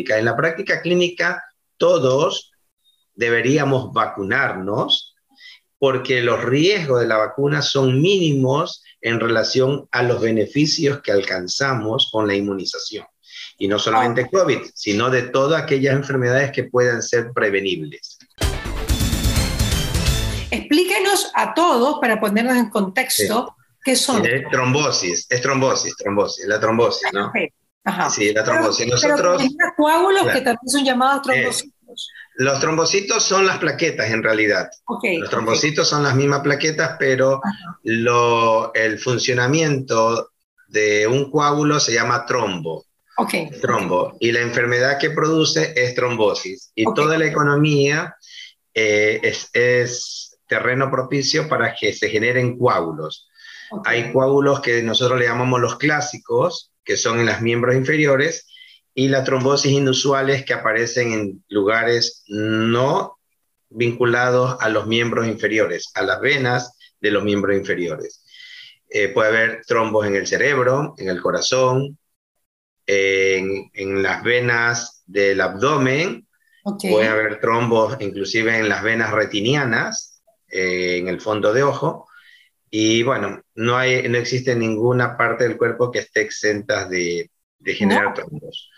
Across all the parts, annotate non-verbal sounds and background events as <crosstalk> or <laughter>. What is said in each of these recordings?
En la práctica clínica, todos deberíamos vacunarnos porque los riesgos de la vacuna son mínimos en relación a los beneficios que alcanzamos con la inmunización. Y no solamente. COVID, sino de todas aquellas enfermedades que puedan ser prevenibles. Explíquenos a todos, para ponernos en contexto, qué son. Es trombosis, es trombosis, trombosis, la trombosis, ¿no? Ajá. Sí, la trombosis. Nosotros, coágulos que también son llamados trombocitos. los trombocitos son las plaquetas en realidad. los trombocitos son las mismas plaquetas, pero lo, el funcionamiento de un coágulo se llama trombo. Okay. Trombo. Y la enfermedad que produce es trombosis. Y toda la economía eh, es, es, terreno propicio para que se generen coágulos. Hay coágulos que nosotros le llamamos los clásicos, que son en las miembros inferiores, y las trombosis inusuales que aparecen en lugares no vinculados a los miembros inferiores, a las venas de los miembros inferiores. Eh, puede haber trombos en el cerebro, en el corazón, en, en las venas del abdomen, puede haber trombos inclusive en las venas retinianas, eh, en el fondo de ojo, y bueno, no, hay, no existe ninguna parte del cuerpo que esté exenta de, de generar trombos.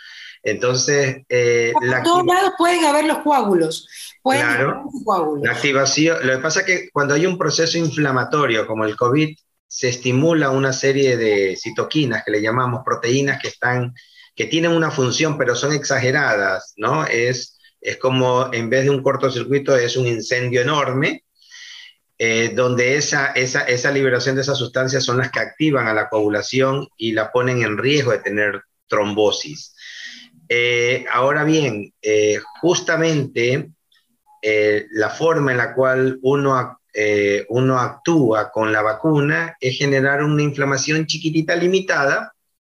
Entonces, eh, la todos lados pueden haber los coágulos. Pueden claro, coágulos. La activación, lo que pasa es que cuando hay un proceso inflamatorio como el COVID, se estimula una serie de citoquinas que le llamamos proteínas que están, que tienen una función, pero son exageradas, ¿no? Es, es como en vez de un cortocircuito, es un incendio enorme eh, donde esa, esa, esa, liberación de esas sustancias son las que activan a la coagulación y la ponen en riesgo de tener trombosis. Eh, ahora bien, eh, justamente la forma en la cual uno, uno actúa con la vacuna es generar una inflamación chiquitita limitada,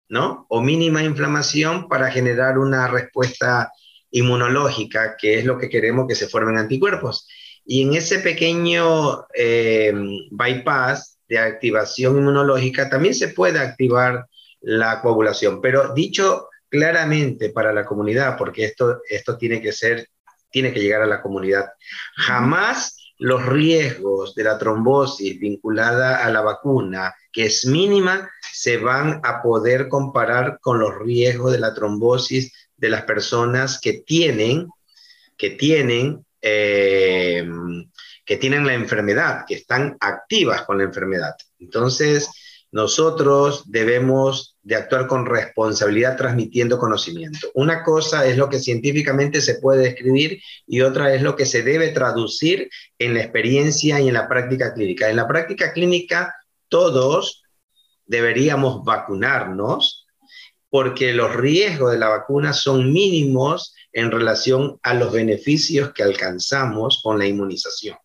¿no? O mínima inflamación para generar una respuesta inmunológica, que es lo que queremos que se formen anticuerpos. Y en ese pequeño eh, bypass de activación inmunológica también se puede activar la coagulación. Pero dicho claramente para la comunidad, porque esto, esto tiene que ser, tiene que llegar a la comunidad, jamás los riesgos de la trombosis vinculada a la vacuna, que es mínima, se van a poder comparar con los riesgos de la trombosis de las personas que tienen, que tienen eh, que tienen la enfermedad, que están activas con la enfermedad. Entonces, nosotros debemos de actuar con responsabilidad transmitiendo conocimiento. Una cosa es lo que científicamente se puede describir y otra es lo que se debe traducir en la experiencia y en la práctica clínica. En la práctica clínica, todos deberíamos vacunarnos porque los riesgos de la vacuna son mínimos en relación a los beneficios que alcanzamos con la inmunización.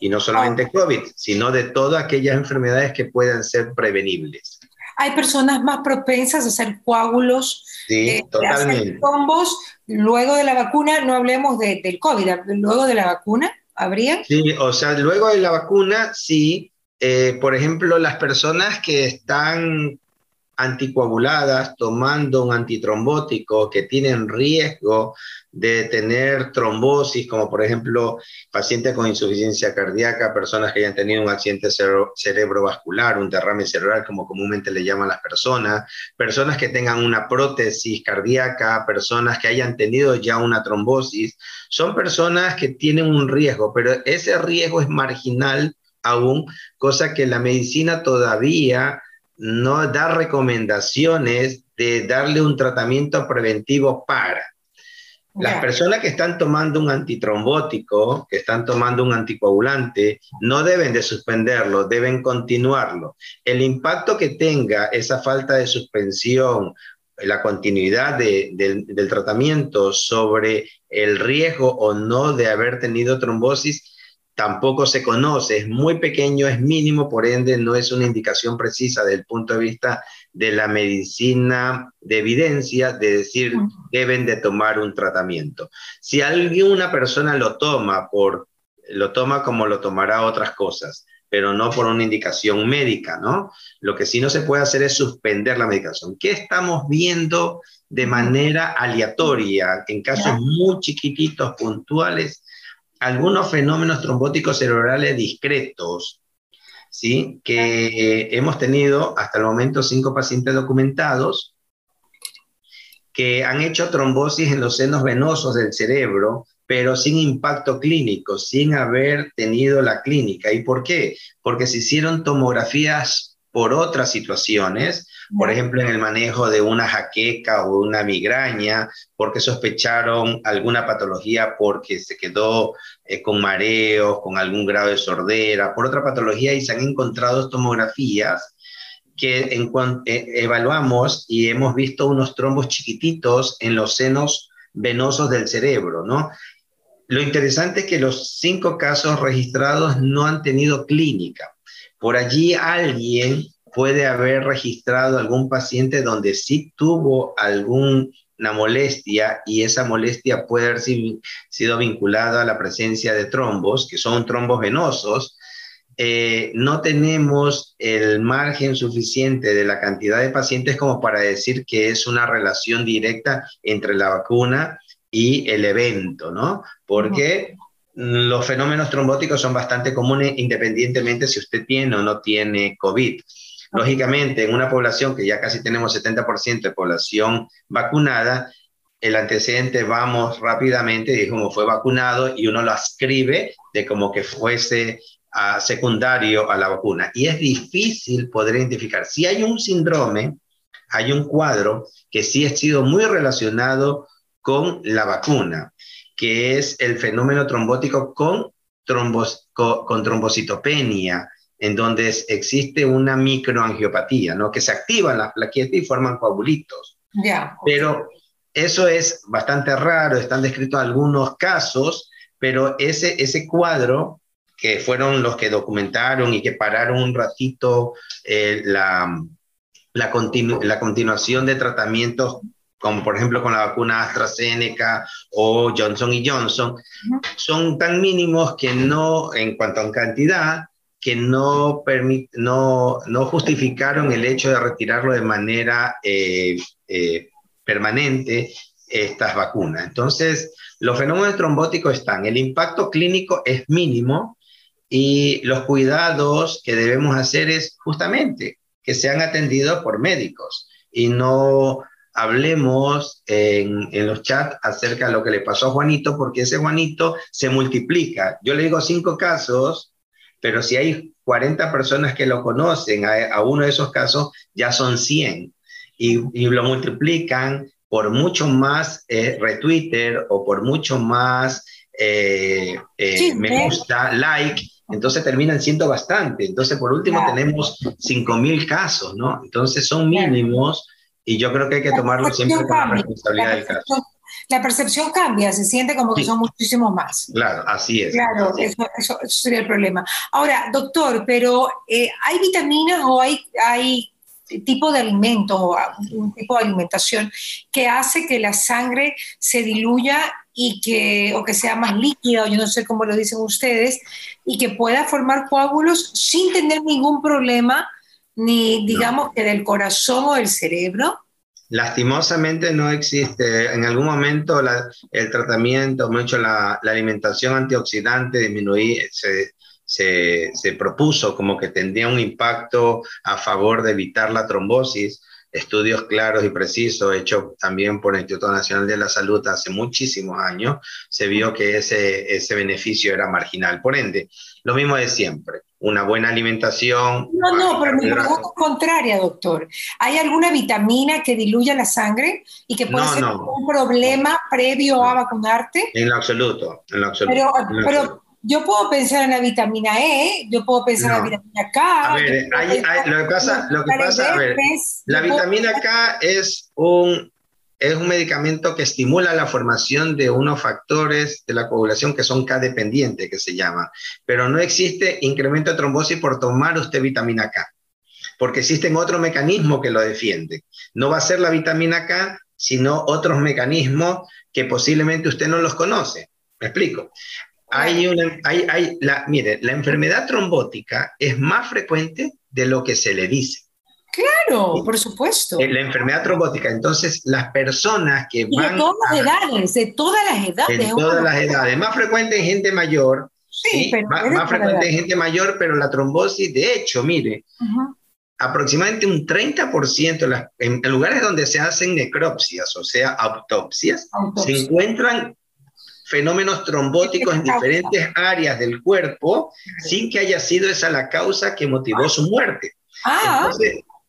Y no solamente COVID, sino de todas aquellas enfermedades que puedan ser prevenibles. Hay personas más propensas a hacer coágulos, sí, eh, totalmente. combos luego de la vacuna, no hablemos de, del COVID, luego de la vacuna, ¿habría? Sí, o sea, luego de la vacuna, sí. Eh, por ejemplo, las personas que están anticoaguladas tomando un antitrombótico que tienen riesgo de tener trombosis, como por ejemplo pacientes con insuficiencia cardíaca, personas que hayan tenido un accidente cerebrovascular, un derrame cerebral, como comúnmente le llaman las personas, personas que tengan una prótesis cardíaca, personas que hayan tenido ya una trombosis, son personas que tienen un riesgo, pero ese riesgo es marginal aún, cosa que la medicina todavía no da recomendaciones de darle un tratamiento preventivo para. Las personas que están tomando un antitrombótico, que están tomando un anticoagulante, no deben de suspenderlo, deben continuarlo. El impacto que tenga esa falta de suspensión, la continuidad del tratamiento sobre el riesgo o no de haber tenido trombosis, tampoco se conoce, es muy pequeño, es mínimo, por ende no es una indicación precisa desde el punto de vista de la medicina de evidencia de decir deben de tomar un tratamiento. Si alguna persona lo toma por lo toma como lo tomará otras cosas, pero no por una indicación médica, ¿no? Lo que sí no se puede hacer es suspender la medicación. ¿Qué estamos viendo de manera aleatoria, en casos muy chiquititos, puntuales, algunos fenómenos trombóticos cerebrales discretos, ¿sí? que hemos tenido hasta el momento cinco pacientes documentados que han hecho trombosis en los senos venosos del cerebro, pero sin impacto clínico, sin haber tenido la clínica. ¿Y por qué? Porque se hicieron tomografías por otras situaciones, por ejemplo, en el manejo de una jaqueca o una migraña, porque sospecharon alguna patología porque se quedó eh, con mareos, con algún grado de sordera, por otra patología y se han encontrado tomografías que en, eh, evaluamos y hemos visto unos trombos chiquititos en los senos venosos del cerebro, ¿no? Lo interesante es que los cinco casos registrados no han tenido clínica. Por allí alguien puede haber registrado algún paciente donde sí tuvo alguna molestia y esa molestia puede haber sido vinculada a la presencia de trombos, que son trombos venosos. Eh, no tenemos el margen suficiente de la cantidad de pacientes como para decir que es una relación directa entre la vacuna y el evento, ¿no? Porque los fenómenos trombóticos son bastante comunes independientemente si usted tiene o no tiene COVID. Lógicamente, en una población que ya casi tenemos 70% de población vacunada, el antecedente vamos rápidamente, dijimos fue vacunado y uno lo ascribe de como que fuese a secundario a la vacuna. Y es difícil poder identificar. Si hay un síndrome, hay un cuadro que sí ha sido muy relacionado con la vacuna, que es el fenómeno trombótico con, trombos, con trombocitopenia, en donde existe una microangiopatía, ¿no? Que se activan las plaquetas y forman coagulitos. Ya. Pero eso es bastante raro, están descritos algunos casos, pero ese, ese cuadro, que fueron los que documentaron y que pararon un ratito eh, la, la, la continuación de tratamientos como por ejemplo con la vacuna AstraZeneca o Johnson y Johnson, son tan mínimos que no, en cuanto a cantidad, que no, no, no justificaron el hecho de retirarlo de manera eh, eh, permanente estas vacunas. Entonces, los fenómenos trombóticos están, el impacto clínico es mínimo y los cuidados que debemos hacer es justamente que sean atendidos por médicos y no hablemos en, en, los chats acerca de lo que le pasó a Juanito, porque ese Juanito se multiplica. Yo le digo cinco casos pero si hay 40 personas que lo conocen, a, uno de esos casos ya son 100 y, lo multiplican por mucho más eh, retweeter o por mucho más eh, eh, me gusta, like, entonces terminan siendo bastante. Entonces, por último, tenemos 5.000 casos, ¿no? Entonces son mínimos y yo creo que hay que tomarlo siempre con la responsabilidad del caso la percepción cambia, se siente como que son muchísimos más. Claro, así es. Claro, Eso, sería el problema. Ahora, doctor, pero eh, ¿hay vitaminas o hay, hay tipo de alimento o un tipo de alimentación que hace que la sangre se diluya y que, o que sea más líquida, o yo no sé cómo lo dicen ustedes, y que pueda formar coágulos sin tener ningún problema, ni digamos que del corazón o del cerebro? Lastimosamente no existe. En algún momento el tratamiento, mucho la, la alimentación antioxidante disminuí, se, propuso como que tendría un impacto a favor de evitar la trombosis. Estudios claros y precisos hechos también por el Instituto Nacional de la Salud hace muchísimos años, se vio que ese beneficio era marginal. Por ende, lo mismo de siempre una buena alimentación. No, no, pero mi pregunta es contraria, doctor. ¿Hay alguna vitamina que diluya la sangre y que puede ser un problema previo a vacunarte? En lo absoluto, en lo absoluto. Pero, yo puedo pensar en la vitamina E, yo puedo pensar en la vitamina K. A ver, lo que pasa, lo que pasa a ver, la vitamina K es un es un medicamento que estimula la formación de unos factores de la coagulación que son K-dependientes, que se llama. Pero no existe incremento de trombosis por tomar usted vitamina K, porque existen otros mecanismos que lo defienden. No va a ser la vitamina K, sino otros mecanismos que posiblemente usted no los conoce. ¿Me explico? Hay una, hay, hay la, mire, la enfermedad trombótica es más frecuente de lo que se le dice. Claro, por supuesto. La enfermedad trombótica. Entonces, las personas que van. De todas las edades, de todas las edades. De todas las edades. Más frecuente en gente mayor. Sí, Pero más, frecuente en gente mayor, pero la trombosis, de hecho, mire, aproximadamente un 30% en, lugares donde se hacen necropsias, o sea, autopsias, se encuentran fenómenos trombóticos en diferentes áreas del cuerpo sin que haya sido esa la causa que motivó su muerte. Ah.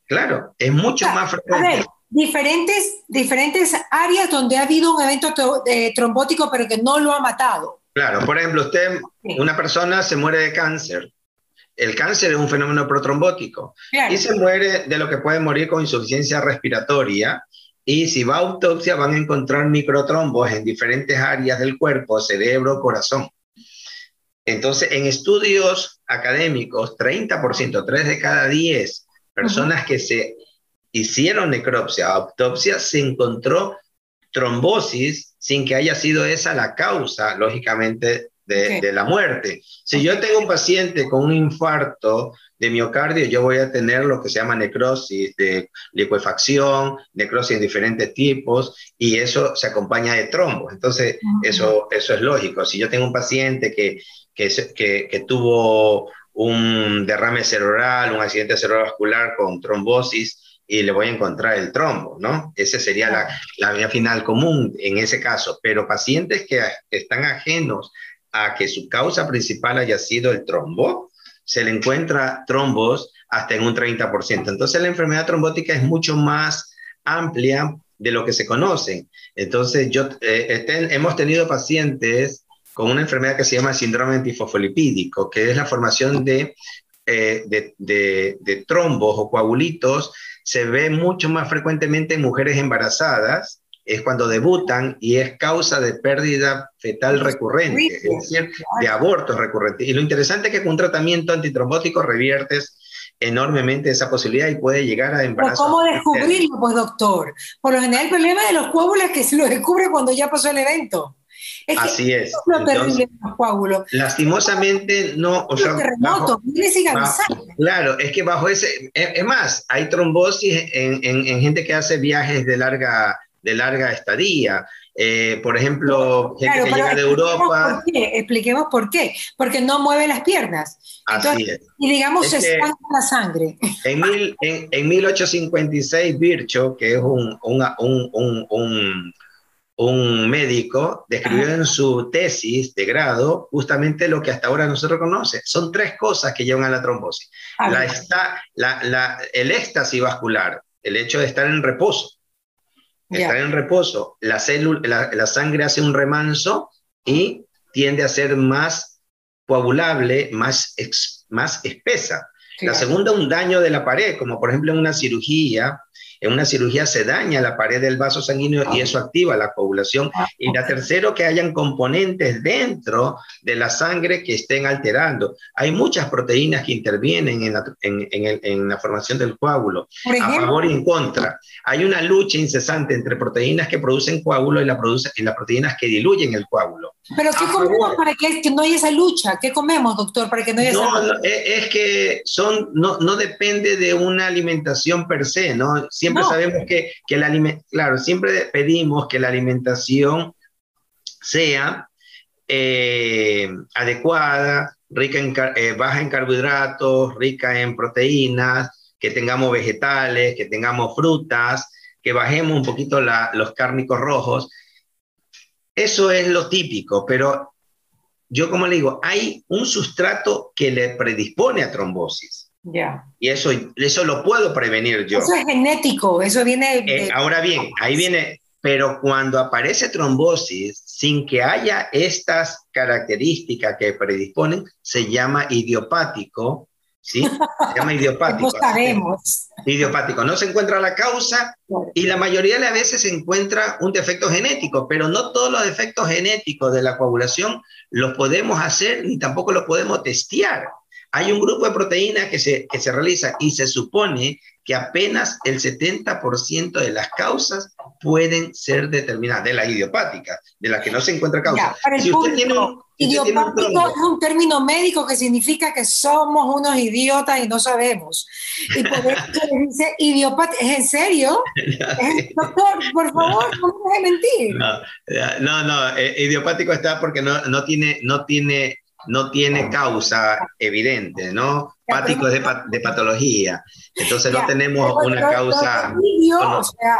Claro, es mucho más frecuente. A ver, diferentes, diferentes áreas donde ha habido un evento eh, trombótico pero que no lo ha matado. Claro, por ejemplo, usted, una persona se muere de cáncer. El cáncer es un fenómeno protrombótico y se muere de lo que puede morir con insuficiencia respiratoria y si va a autopsia van a encontrar microtrombos en diferentes áreas del cuerpo, cerebro, corazón. Entonces, en estudios académicos, 30%, 3 de cada 10 personas que se hicieron necropsia, autopsia, se encontró trombosis sin que haya sido esa la causa, lógicamente, de, de, la muerte. Si yo tengo un paciente con un infarto de miocardio, yo voy a tener lo que se llama necrosis de liquefacción, necrosis en diferentes tipos, y eso se acompaña de trombos. Entonces, eso, eso es lógico. Si yo tengo un paciente que, que, que, que tuvo un derrame cerebral, un accidente cerebrovascular con trombosis, y le voy a encontrar el trombo, ¿no? Esa sería la, la vía final común en ese caso. Pero pacientes que están ajenos a que su causa principal haya sido el trombo, se le encuentra trombos hasta en un 30%. Entonces la enfermedad trombótica es mucho más amplia de lo que se conoce. Entonces yo, eh, hemos tenido pacientes con una enfermedad que se llama síndrome antifosfolipídico, que es la formación de, eh, de, de, de trombos o coagulitos, se ve mucho más frecuentemente en mujeres embarazadas, es cuando debutan y es causa de pérdida fetal recurrente, es decir, de abortos recurrentes. Y lo interesante es que con un tratamiento antitrombótico reviertes enormemente esa posibilidad y puede llegar a embarazo. ¿Cómo descubrirlo, pues, doctor? Por lo general, el problema de los coágulos es que se lo descubre cuando ya pasó el evento. Así es. es lo terrible de los coágulos. Lastimosamente, no. O sea, claro, es que bajo ese. Es, más, hay trombosis en, en, en gente que hace viajes de larga de larga estadía. Eh, por ejemplo, gente que llega de Europa. Por Expliquemos por qué. Porque no mueve las piernas. Así es. Y digamos, se estanca la sangre. En, mil, en, en, 1856, Virchow, que es un, un, un, un médico, describió en su tesis de grado justamente lo que hasta ahora no se reconoce. Son tres cosas que llevan a la trombosis. La, está, la, la, el éxtasis vascular, el hecho de estar en reposo Estar en reposo, la, célula, la, sangre hace un remanso y tiende a ser más coagulable, más, más espesa. La segunda, un daño de la pared, como por ejemplo en una cirugía, en una cirugía se daña la pared del vaso sanguíneo y eso activa la coagulación. Ah, y la tercero, que hayan componentes dentro de la sangre que estén alterando. Hay muchas proteínas que intervienen en la, en, en, la formación del coágulo, a favor y en contra. Hay una lucha incesante entre proteínas que producen coágulo y, la produce, y las proteínas que diluyen el coágulo. Pero ¿qué comemos para que, no haya esa lucha? ¿Qué comemos, doctor, para que no haya esa lucha? No, es que son, no, no depende de una alimentación per se, ¿no? Siempre sabemos que, que la claro, siempre pedimos que la alimentación sea eh, adecuada, rica en, eh, baja en carbohidratos, rica en proteínas, que tengamos vegetales, que tengamos frutas, que bajemos un poquito los cárnicos rojos. Eso es lo típico, pero yo como le digo, hay un sustrato que le predispone a trombosis. Y eso, eso lo puedo prevenir yo. Eso es genético, eso viene... Eh, ahora bien, ahí viene, pero cuando aparece trombosis, sin que haya estas características que predisponen, se llama idiopático, ¿sí? Se llama <laughs> idiopático. no sabemos. Idiopático. No se encuentra la causa y la mayoría de las veces se encuentra un defecto genético, pero no todos los defectos genéticos de la coagulación los podemos hacer ni tampoco los podemos testear. Hay un grupo de proteínas que se, que se realiza y se supone que apenas el 70% de las causas pueden ser determinadas, de la idiopática, de la que no se encuentra causa. si usted tiene un, idiopático es un término médico que significa que somos unos idiotas y no sabemos. Y por eso <laughs> dice idiopático. ¿Es en serio? Doctor, por favor, no me deje mentir. No, no, eh, idiopático está porque no, no, tiene, no tiene no tiene causa evidente, ¿no? Pático es de, patología, entonces no tenemos una causa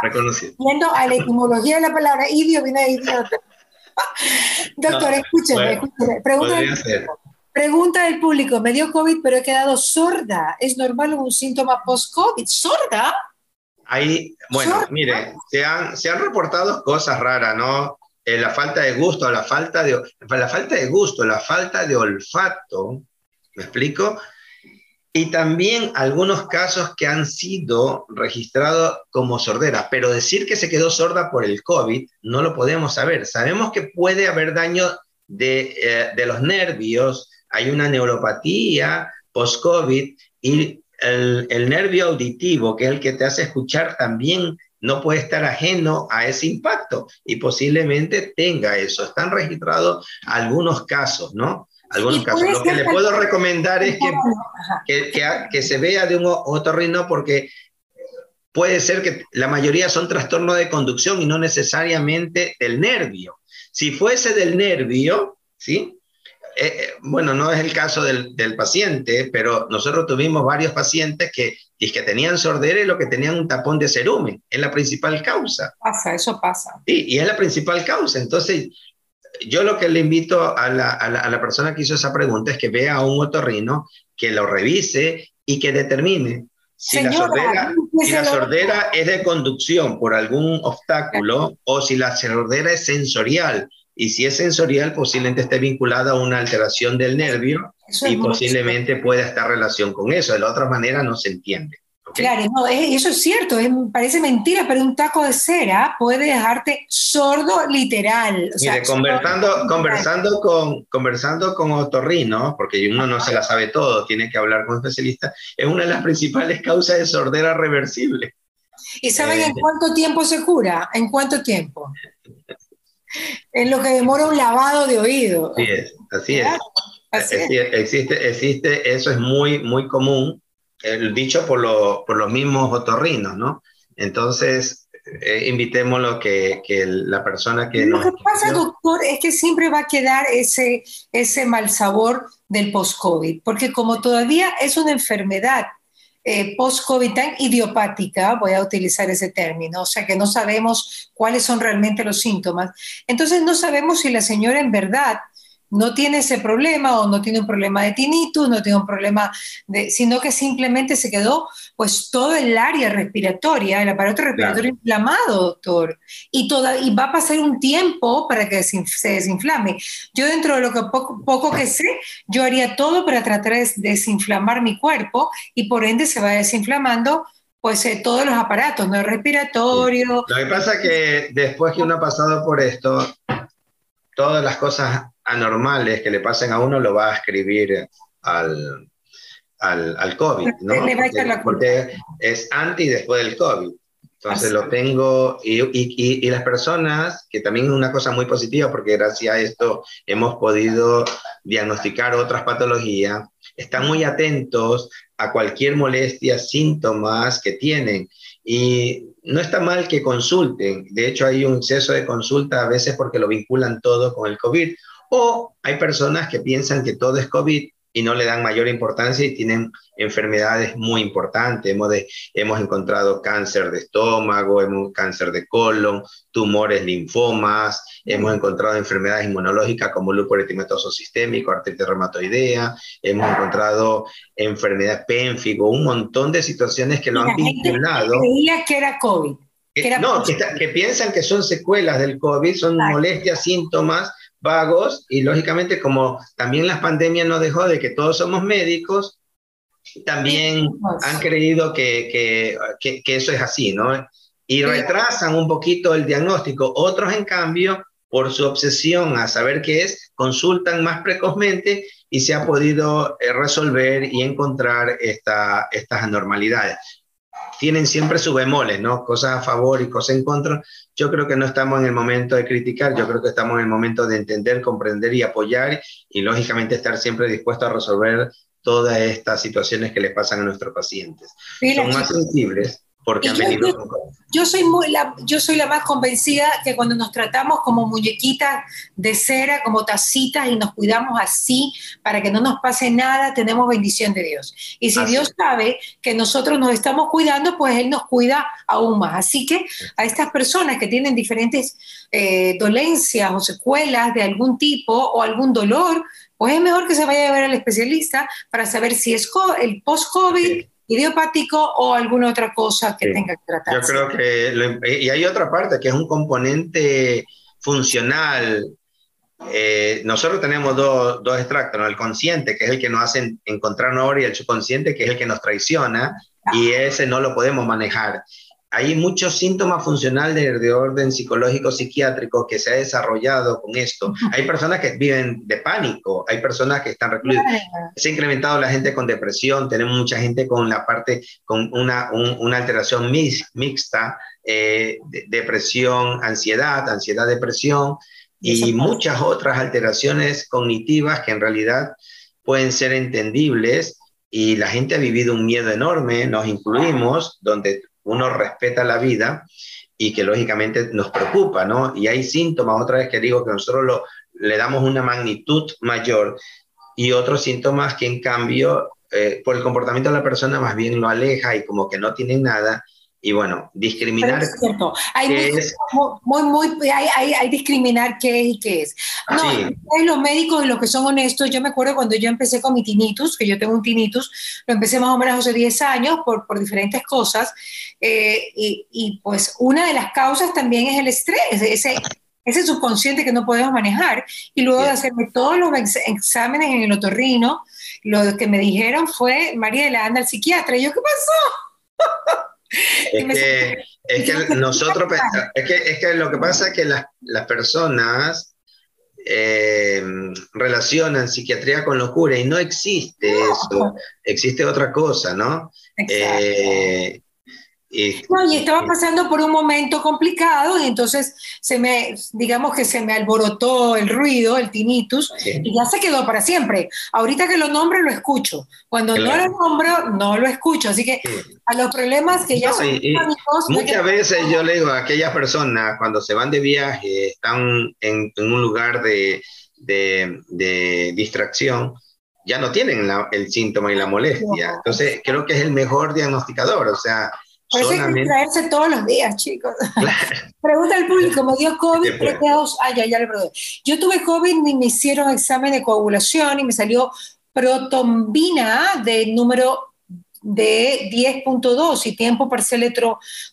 reconocida. Viendo a la etimología de la palabra idio, viene de idiota. <laughs> Doctor, escúcheme, Pregunta, pregunta del público, me dio COVID pero he quedado sorda. ¿Es normal un síntoma post-COVID? ¿Sorda? Ahí, bueno, mire, se han, se han reportado cosas raras, ¿no? Eh, la falta de gusto, la falta de, la falta de gusto, la falta de olfato, ¿me explico? Y también algunos casos que han sido registrados como sordera, pero decir que se quedó sorda por el COVID no lo podemos saber. Sabemos que puede haber daño de, eh, de los nervios, hay una neuropatía post-COVID y el, el nervio auditivo, que es el que te hace escuchar, también no puede estar ajeno a ese impacto y posiblemente tenga eso. Están registrados algunos casos, ¿no? Algunos casos. Lo que le puedo recomendar es que, que, que, se vea de un otorrino porque puede ser que la mayoría son trastornos de conducción y no necesariamente del nervio. Si fuese del nervio, ¿sí? Eh, eh, bueno, no es el caso del, del, paciente, pero nosotros tuvimos varios pacientes que, que tenían sordera y lo que tenían un tapón de cerumen. Es la principal causa. Pasa, eso pasa. Sí, y es la principal causa. Entonces, yo lo que le invito a la, a la, a la persona que hizo esa pregunta es que vea a un otorrino, que lo revise y que determine si, la, sordera, si la sordera es de conducción por algún obstáculo o si la sordera es sensorial y si es sensorial, posiblemente esté vinculada a una alteración del nervio y posiblemente pueda estar relación con eso. De la otra manera no se entiende. Claro, no, eso es cierto, parece mentira, pero un taco de cera puede dejarte sordo literal. Mire, conversando, conversando, con, conversando con otorrino, porque uno no se la sabe todo, tiene que hablar con un especialista, es una de las principales causas de sordera reversible. ¿Y saben en eh, cuánto tiempo se cura? ¿En cuánto tiempo? En lo que demora un lavado de oído. Así es, así es. Existe, existe, eso es muy, muy común, el dicho por, por los mismos otorrinos, ¿no? Entonces, eh, invitémoslo que, que la persona que... Lo que pasa, doctor, es que siempre va a quedar ese, ese mal sabor del post-COVID, porque como todavía es una enfermedad eh, post-COVID tan idiopática, voy a utilizar ese término, o sea que no sabemos cuáles son realmente los síntomas. Entonces no sabemos si la señora en verdad no tiene ese problema o no tiene un problema de tinnitus, no tiene un problema de, sino que simplemente se quedó pues todo el área respiratoria, el aparato respiratorio inflamado, doctor, y, toda, y va a pasar un tiempo para que se desinflame. Yo dentro de lo que poco, poco que sé, yo haría todo para tratar de desinflamar mi cuerpo y por ende se va desinflamando pues eh, todos los aparatos, ¿no? Respiratorio. Lo que pasa es que después que uno ha pasado por esto, todas las cosas anormales que le pasen a uno lo va a escribir al, al, al COVID, ¿no? Porque, es antes y después del COVID. Entonces lo tengo, y, y, y, las personas, que también es una cosa muy positiva, porque gracias a esto hemos podido diagnosticar otras patologías, están muy atentos a cualquier molestia, síntomas que tienen. Y no está mal que consulten. De hecho, hay un exceso de consulta a veces porque lo vinculan todo con el COVID. O hay personas que piensan que todo es COVID y no le dan mayor importancia y tienen enfermedades muy importantes. Hemos, hemos encontrado cáncer de estómago, hemos, cáncer de colon, tumores, linfomas, hemos encontrado enfermedades inmunológicas como lupus eritematoso sistémico, artritis reumatoidea, hemos encontrado enfermedades pénfigo, un montón de situaciones que lo han vinculado. Creía que era COVID. no, que, piensan que son secuelas del COVID, son molestias, síntomas vagos y lógicamente como también la pandemia nos dejó de que todos somos médicos, también han creído que, que, que, eso es así, ¿no? Y retrasan un poquito el diagnóstico. Otros, en cambio, por su obsesión a saber qué es, consultan más precozmente y se ha podido eh, resolver y encontrar esta, estas anormalidades. Tienen siempre sus bemoles, ¿no? Cosas a favor y cosas en contra. Yo creo que no estamos en el momento de criticar, yo creo que estamos en el momento de entender, comprender y apoyar y lógicamente estar siempre dispuestos a resolver todas estas situaciones que le pasan a nuestros pacientes. Son más sensibles porque han venido yo, soy muy la, yo soy la más convencida que cuando nos tratamos como muñequitas de cera, como tacitas y nos cuidamos así para que no nos pase nada, tenemos bendición de Dios. Y si Dios sabe que nosotros nos estamos cuidando, pues Él nos cuida aún más. Así que a estas personas que tienen diferentes eh, dolencias o secuelas de algún tipo o algún dolor, pues es mejor que se vaya a ver al especialista para saber si es el post-COVID idiopático o alguna otra cosa que tenga que tratar. Yo creo que, y hay otra parte que es un componente funcional. Eh, nosotros tenemos dos, dos extractos, el consciente, que es el que nos hace encontrar ahora, y el subconsciente, que es el que nos traiciona, y ese no lo podemos manejar hay muchos síntomas funcionales de, orden psicológico psiquiátrico que se ha desarrollado con esto. Hay personas que viven de pánico, hay personas que están recluidas. Se ha incrementado la gente con depresión, tenemos mucha gente con la parte, con una, una alteración mixta, eh, depresión, ansiedad, ansiedad, depresión y muchas otras alteraciones cognitivas que en realidad pueden ser entendibles y la gente ha vivido un miedo enorme, nos incluimos, donde uno respeta la vida y que lógicamente nos preocupa, ¿no? Y hay síntomas, otra vez que digo que nosotros lo, le damos una magnitud mayor y otros síntomas que en cambio, eh, por el comportamiento de la persona más bien lo aleja y como que no tienen nada y bueno, discriminar. es cierto. Hay, muy, muy, hay, hay, discriminar qué es y qué es. No, los médicos y los que son honestos, yo me acuerdo cuando yo empecé con mi tinnitus, que yo tengo un tinnitus, lo empecé más o menos hace 10 años por, por diferentes cosas, eh, y, y, pues una de las causas también es el estrés, ese, ese subconsciente que no podemos manejar. Y luego de hacerme todos los exámenes en el otorrino, lo que me dijeron fue, María, la anda al psiquiatra. Y yo, ¿qué pasó? Es que, es que nosotros es que, es que lo que pasa es que las, las personas eh, relacionan psiquiatría con locura y no existe eso, existe otra cosa, ¿no? Eh, y, no, y estaba pasando por un momento complicado y entonces se me, digamos que se me alborotó el ruido, el tinnitus, y ya se quedó para siempre. Ahorita que lo nombro, lo escucho. Cuando no lo nombro, no lo escucho. Así que a los problemas que ya son Muchas veces yo le digo a aquellas personas, cuando se van de viaje, están en, un lugar de, de, de distracción, ya no tienen el síntoma y la molestia. Entonces, creo que es el mejor diagnosticador. O sea, por eso hay que traerse todos los días, chicos. <laughs> Pregunta al público, ¿me dio COVID? Ah, ya, ya le pregunté. Yo tuve COVID y me hicieron examen de coagulación y me salió protombina de número de 10.2 y tiempo parcial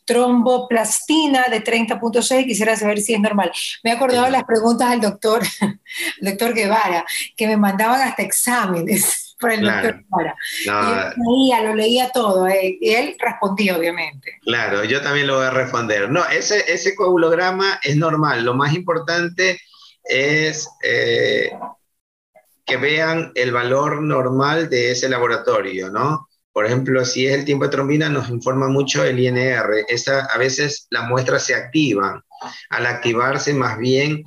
tromboplastina de 30.6. Quisiera saber si es normal. Me he acordado de las preguntas del doctor, <laughs> doctor Guevara, que me mandaban hasta exámenes por el doctor leía, lo leía todo, eh, y él respondía, obviamente. Claro, yo también lo voy a responder. No, ese, ese coagulograma es normal. Lo más importante es eh, que vean el valor normal de ese laboratorio, ¿no? Por ejemplo, si es el tiempo de trombina, nos informa mucho el INR. Esa, a veces las muestras se activan. Al activarse, más bien,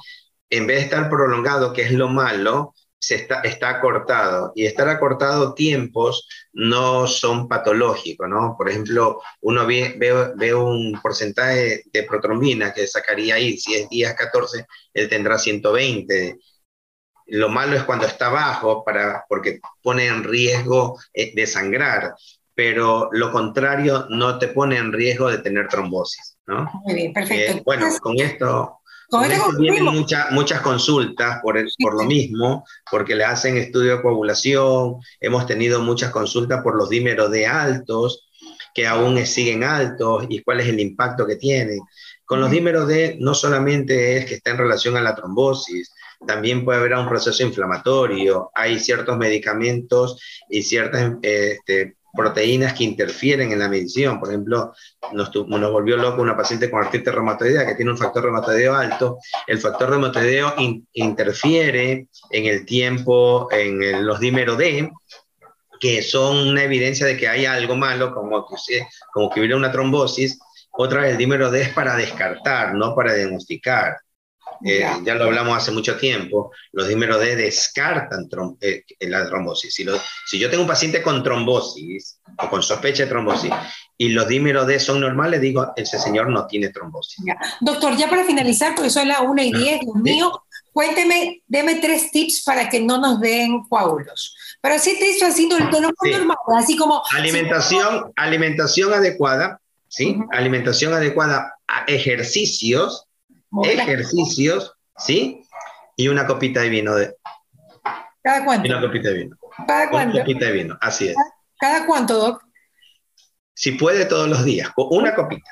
en vez de estar prolongado, que es lo malo, se está, está acortado y estar acortado tiempos no son patológicos, ¿no? Por ejemplo, uno ve, ve, un porcentaje de protrombina que sacaría ahí, si es días 14, él tendrá 120. Lo malo es cuando está bajo para, porque pone en riesgo eh, de sangrar, pero lo contrario no te pone en riesgo de tener trombosis, ¿no? Muy bien, perfecto. Eh, bueno, con esto vienen muchas consultas por, por lo mismo, porque le hacen estudio de coagulación, hemos tenido muchas consultas por los dímeros de altos, que aún siguen altos y cuál es el impacto que tienen. Con los dímeros D no solamente es que está en relación a la trombosis, también puede haber un proceso inflamatorio, hay ciertos medicamentos y ciertas este, proteínas que interfieren en la medición. Por ejemplo, nos, nos volvió loco una paciente con artritis reumatoidea que tiene un factor reumatoideo alto. El factor reumatoideo interfiere en el tiempo, en los dímeros D, que son una evidencia de que hay algo malo, como que, como que hubiera una trombosis. Otra vez, el dímero D es para descartar, no para diagnosticar. Eh, ya lo hablamos hace mucho tiempo, los dímeros D descartan eh, la trombosis. Si, si, yo tengo un paciente con trombosis o con sospecha de trombosis y los dímeros D son normales, digo, ese señor no tiene trombosis. Doctor, ya para finalizar, porque son las 1 y 10, Dios mío, cuénteme, deme tres tips para que no nos den coágulos. Pero así te hizo así, no, normal, así como... Alimentación, alimentación adecuada, ¿sí? Alimentación adecuada, ejercicios, ejercicios, ¿sí? Y una copita de vino. De, ¿Cada cuánto? Y una copita de vino. ¿Cada cuánto? Una copita de vino, así es. ¿Cada cuánto, Doc? Si puede todos los días, una copita.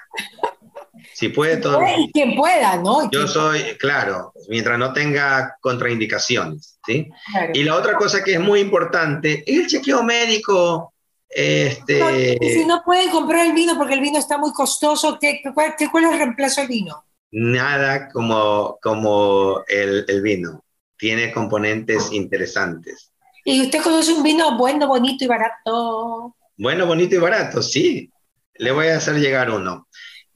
Si puede todos los días. Y quien pueda, ¿no? Yo soy, claro, mientras no tenga contraindicaciones, ¿sí? Y la otra cosa que es muy importante el chequeo médico. Este... si no pueden comprar el vino porque el vino está muy costoso, ¿qué, cuál, ¿cuál es el reemplazo del vino? Nada como, como el, el, vino. Tiene componentes interesantes. ¿Y usted conoce un vino bueno, bonito y barato? Bueno, bonito y barato, sí. Le voy a hacer llegar uno.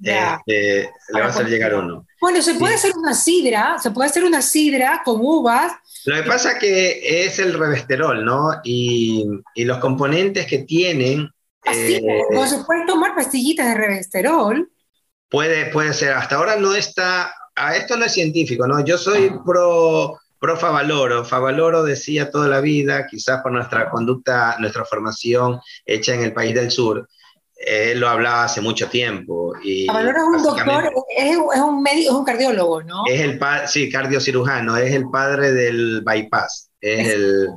Este, le voy a hacer llegar uno. Bueno, se puede hacer una sidra, se puede hacer una sidra con uvas. Lo que pasa que es el revesterol, ¿no? Y, y los componentes que tienen... Así, eh, se puede tomar pastillitas de revesterol Puede, puede ser. Hasta ahora no está, a esto no es científico, ¿no? Yo soy pro, pro Favaloro. Favaloro decía toda la vida, quizás por nuestra conducta, nuestra formación hecha en el país del sur, él lo hablaba hace mucho tiempo. Y Favaloro es un doctor, es, un médico, es un cardiólogo, ¿no? Es el sí, cardiocirujano, es el padre del bypass, es, el,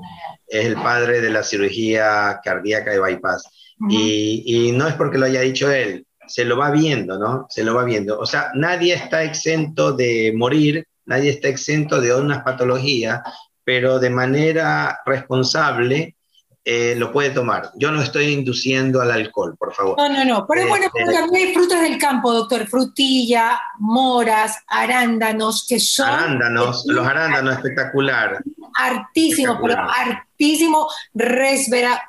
es el padre de la cirugía cardíaca de bypass. y, y no es porque lo haya dicho él, se lo va viendo, ¿no? Se lo va viendo. O sea, nadie está exento de morir, nadie está exento de unas patologías, pero de manera responsable eh, lo puede tomar. Yo no estoy induciendo al alcohol, por favor. No, no, no. Pero bueno, pero también hay frutas del campo, doctor. Frutilla, moras, arándanos, que son... Arándanos, los arándanos, espectacular. Artísimo, pero artísimo, resvera,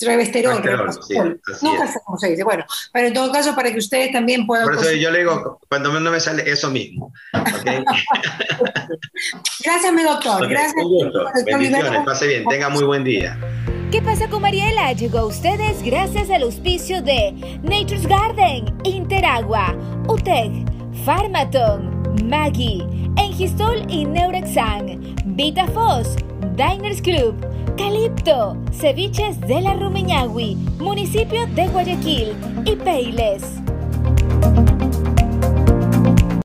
revesterol, nunca sé cómo se dice. Bueno, pero en todo caso, para que ustedes también puedan. Por eso yo le digo, cuando no me sale eso mismo. <laughs> Gracias, mi doctor. Gracias. Un gusto. Bendiciones, pase bien, tenga muy buen día. ¿Qué pasa con Mariela? Llegó a ustedes gracias al auspicio de Nature's Garden, Interagua, UTEC, Pharmaton, Maggie, Engistol y Neurexan, VitaFos, Diners Club, Calipto, Ceviches de la Rumiñahui, Municipio de Guayaquil y Peiles.